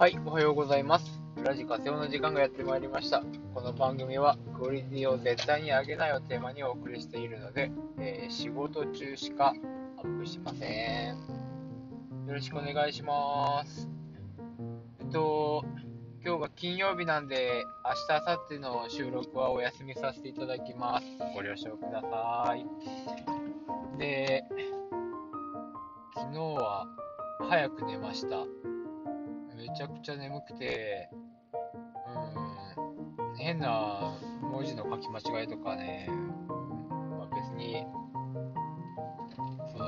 はい、おはようございます。ラジカセオの時間がやってまいりました。この番組はクオリティを絶対に上げないをテーマにお送りしているので、えー仕事中しかアップしません。よろしくお願いします。えっと、今日が金曜日なんで、明日、明後日の収録はお休みさせていただきます。ご了承ください。で、昨日は早く寝ました。めちゃくちゃ眠くて、うん、変な文字の書き間違いとかね、まあ、別に、そ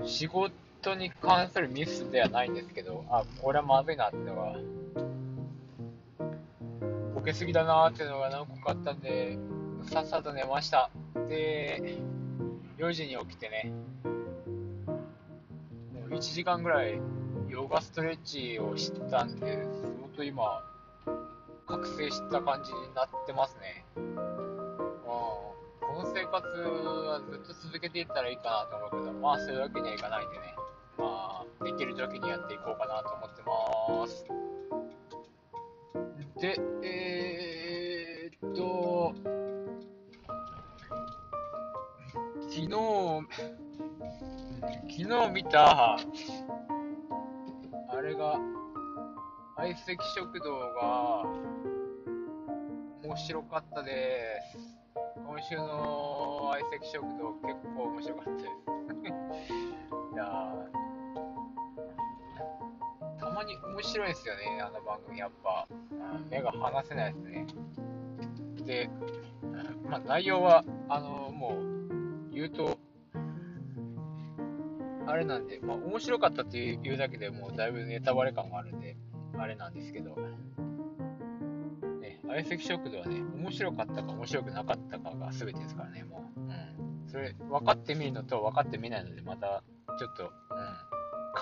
の、仕事に関するミスではないんですけど、あ、これはまずいなってのが、ボケすぎだなーっていうのが何個かあったんで、さっさと寝ました。で、4時に起きてね、もう1時間ぐらいヨガストレッチをしたんで、相当今、覚醒した感じになってますね。うん、この生活はずっと続けていったらいいかなと思うけど、まあそういうわけにはいかないんでね、まあできる時にやっていこうかなと思ってます。で、えー、っと、昨日、昨日見た、あれが、相席食堂が面白かったです。今週の相席食堂結構面白かったです。いやたまに面白いですよね、あの番組やっぱ。目が離せないですね。で、まあ内容は、あのもう言うと、あれなんで、まあ、面白かったっていうだけでもうだいぶネタバレ感があるんで、あれなんですけど、ね、相席食堂はね、面白かったか面白くなかったかが全てですからね、もう。うん。それ、分かってみるのと分かってみないので、また、ちょっと、うん、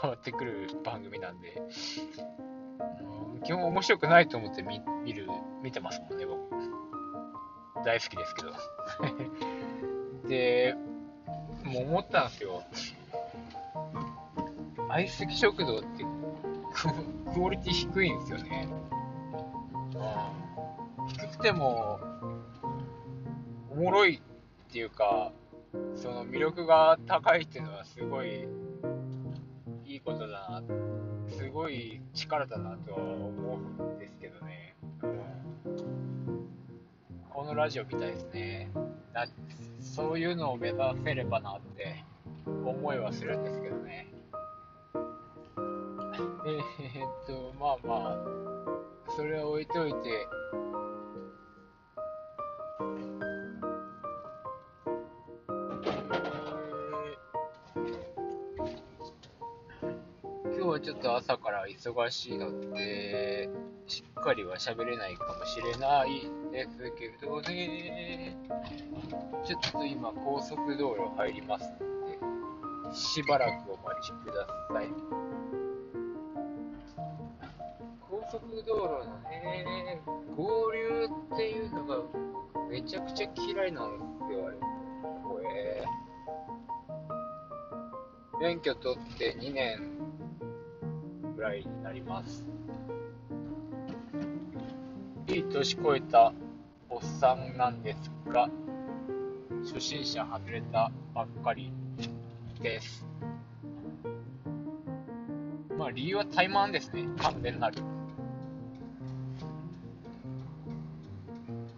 変わってくる番組なんで、うん、基本面白くないと思って見見る、見てますもんね、僕。大好きですけど。で、もう思ったんですよ。相席食堂ってク クオリティ低いんですよね。低くても、おもろいっていうか、その魅力が高いっていうのはすごいいいことだな、すごい力だなとは思うんですけどね。このラジオみたいですね。なそういうのを目指せればなって思いはするんですけどね。えー、っと、まあまあ、それは置いといて、今日はちょっと朝から忙しいので、しっかりは喋れないかもしれないですけどね、ちょっと今高速道路入りますので、しばらくお待ちください。高速道路のね、合流っていうのがめちゃくちゃ嫌いなんですよ、あれ。これ。免許取って2年ぐらいになります。いい年越えたおっさんなんですが、初心者外れたばっかりです。まあ理由は怠慢ですね、完全なる。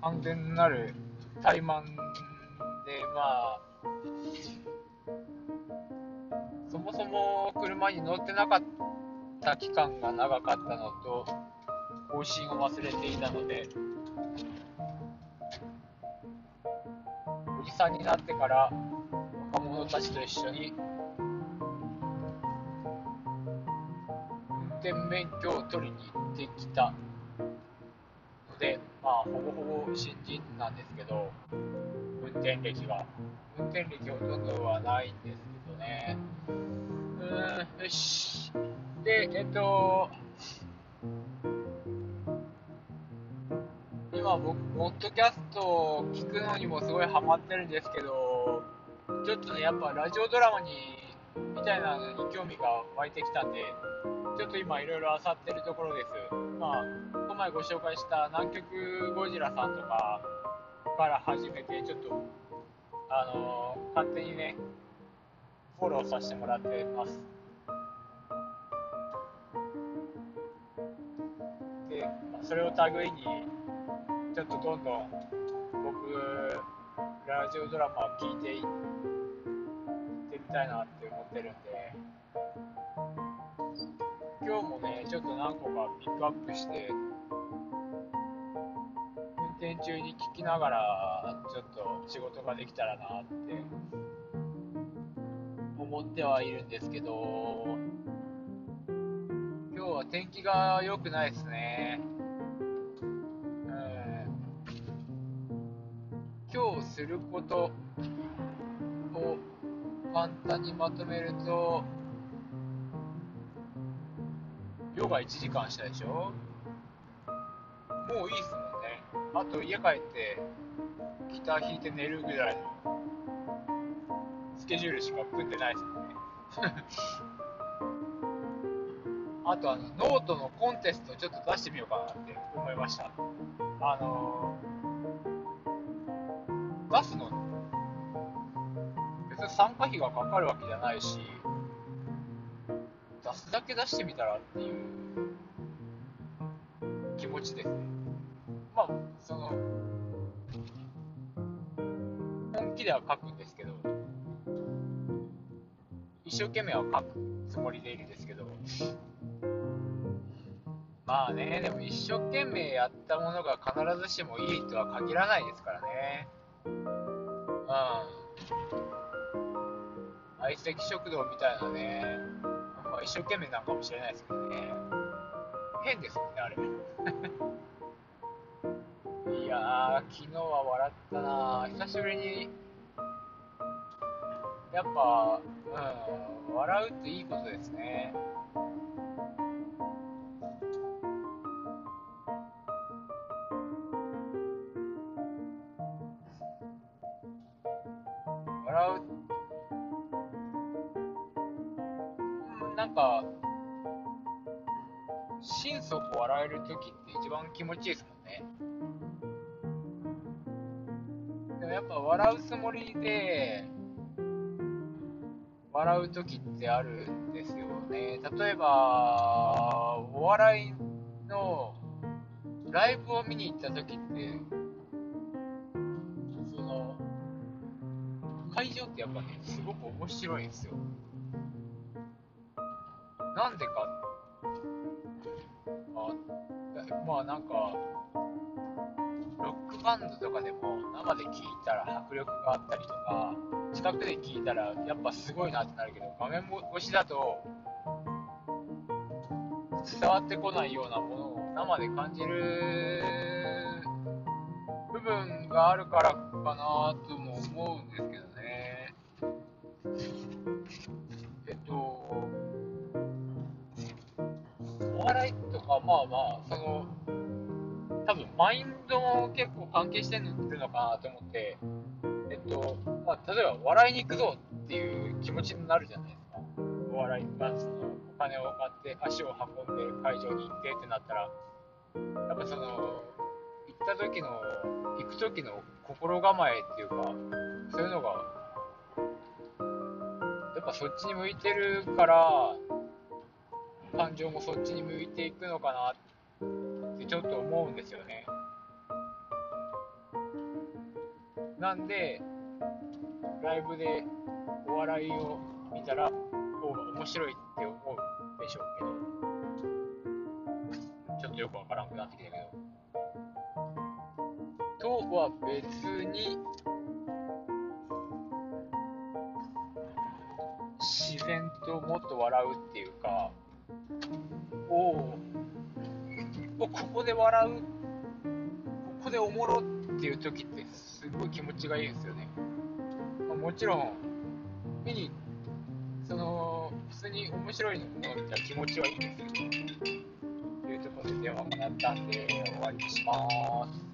完全なる怠慢で、まあ、そもそも車に乗ってなかった期間が長かったのと、方針を忘れていたので、おじさんになってから若者たちと一緒に運転免許を取りに行ってきた、まあ、ほぼほぼ新人なんですけど、運転歴が。運転歴ほとんどはないんですけどね。うーん、よし。で、えっと、今僕、ポッドキャストを聞くのにもすごいハマってるんですけど、ちょっとね、やっぱラジオドラマに、みたいなのに興味が湧いてきたんで、ちょっと今いろいろ漁ってるところです。まあ、前ご紹介した南極ゴジラさんとかから始めて、ちょっと、あのー、勝手にね、フォローさせてもらってます。で、まあ、それを類に、ちょっとどんどん僕、ラジオドラマを聞いていってみたいなって思ってるんで、今日もね、ちょっと何個かピックアップして、転中に聞きながら、ちょっと仕事ができたらなって思ってはいるんですけど、今日は天気が良くないですね。今日することを簡単にまとめると、ヨガ1時間したでしょ？もういいっす。あと家帰ってギター弾いて寝るぐらいのスケジュールしか組んでないですね。あとあのノートのコンテストちょっと出してみようかなって思いました。あの出すの、別に参加費がかかるわけじゃないし、出すだけ出してみたらっていう気持ちですね。まあ、その、本気では書くんですけど、一生懸命は書くつもりでいるんですけど、まあね、でも一生懸命やったものが必ずしもいいとは限らないですからね。うん。相席食堂みたいなね、まあ、一生懸命なんかもしれないですけどね。変ですもんね、あれ。やー、昨日は笑ったな久しぶりに、やっぱ、うん、笑うっていいことですね。笑う、うん、なんか、心底笑える時って一番気持ちいいですもんね。笑うつもりで、笑う時ってあるんですよね。例えば、お笑いのライブを見に行った時って、その会場ってやっぱね、すごく面白いんですよ。なんでか、あまあなんか、ロックバンドとかでも生で聴いたら迫力があったりとか、近くで聴いたらやっぱすごいなってなるけど、画面越しだと伝わってこないようなものを生で感じる部分があるからかなとも思うんですけどね。えっと、お笑いとか、まあまあ、その、多分マインドも結構関係してるのかなと思って、えっと、まあ、例えば笑いに行くぞっていう気持ちになるじゃないですか。お笑いがそのお金を買って足を運んで会場に行ってってなったら、やっぱその、行った時の、行く時の心構えっていうか、そういうのがやっぱそっちに向いてるから感情もそっちに向いていくのかなってちょっと思うんですよね。なんでライブでお笑いを見たら方が面白いって思うでしょうけど。ちょっとよくわからんくなってきたけど。とは別に自然ともっと笑うっていうか、おお、ここで笑う、ここでおもろっていう時ってすごい気持ちがいいですよね。まあ、もちろん、見に、その、普通に面白いのを見たら気持ちはいいんですけど、というところで電話が鳴ったんで終わりにします。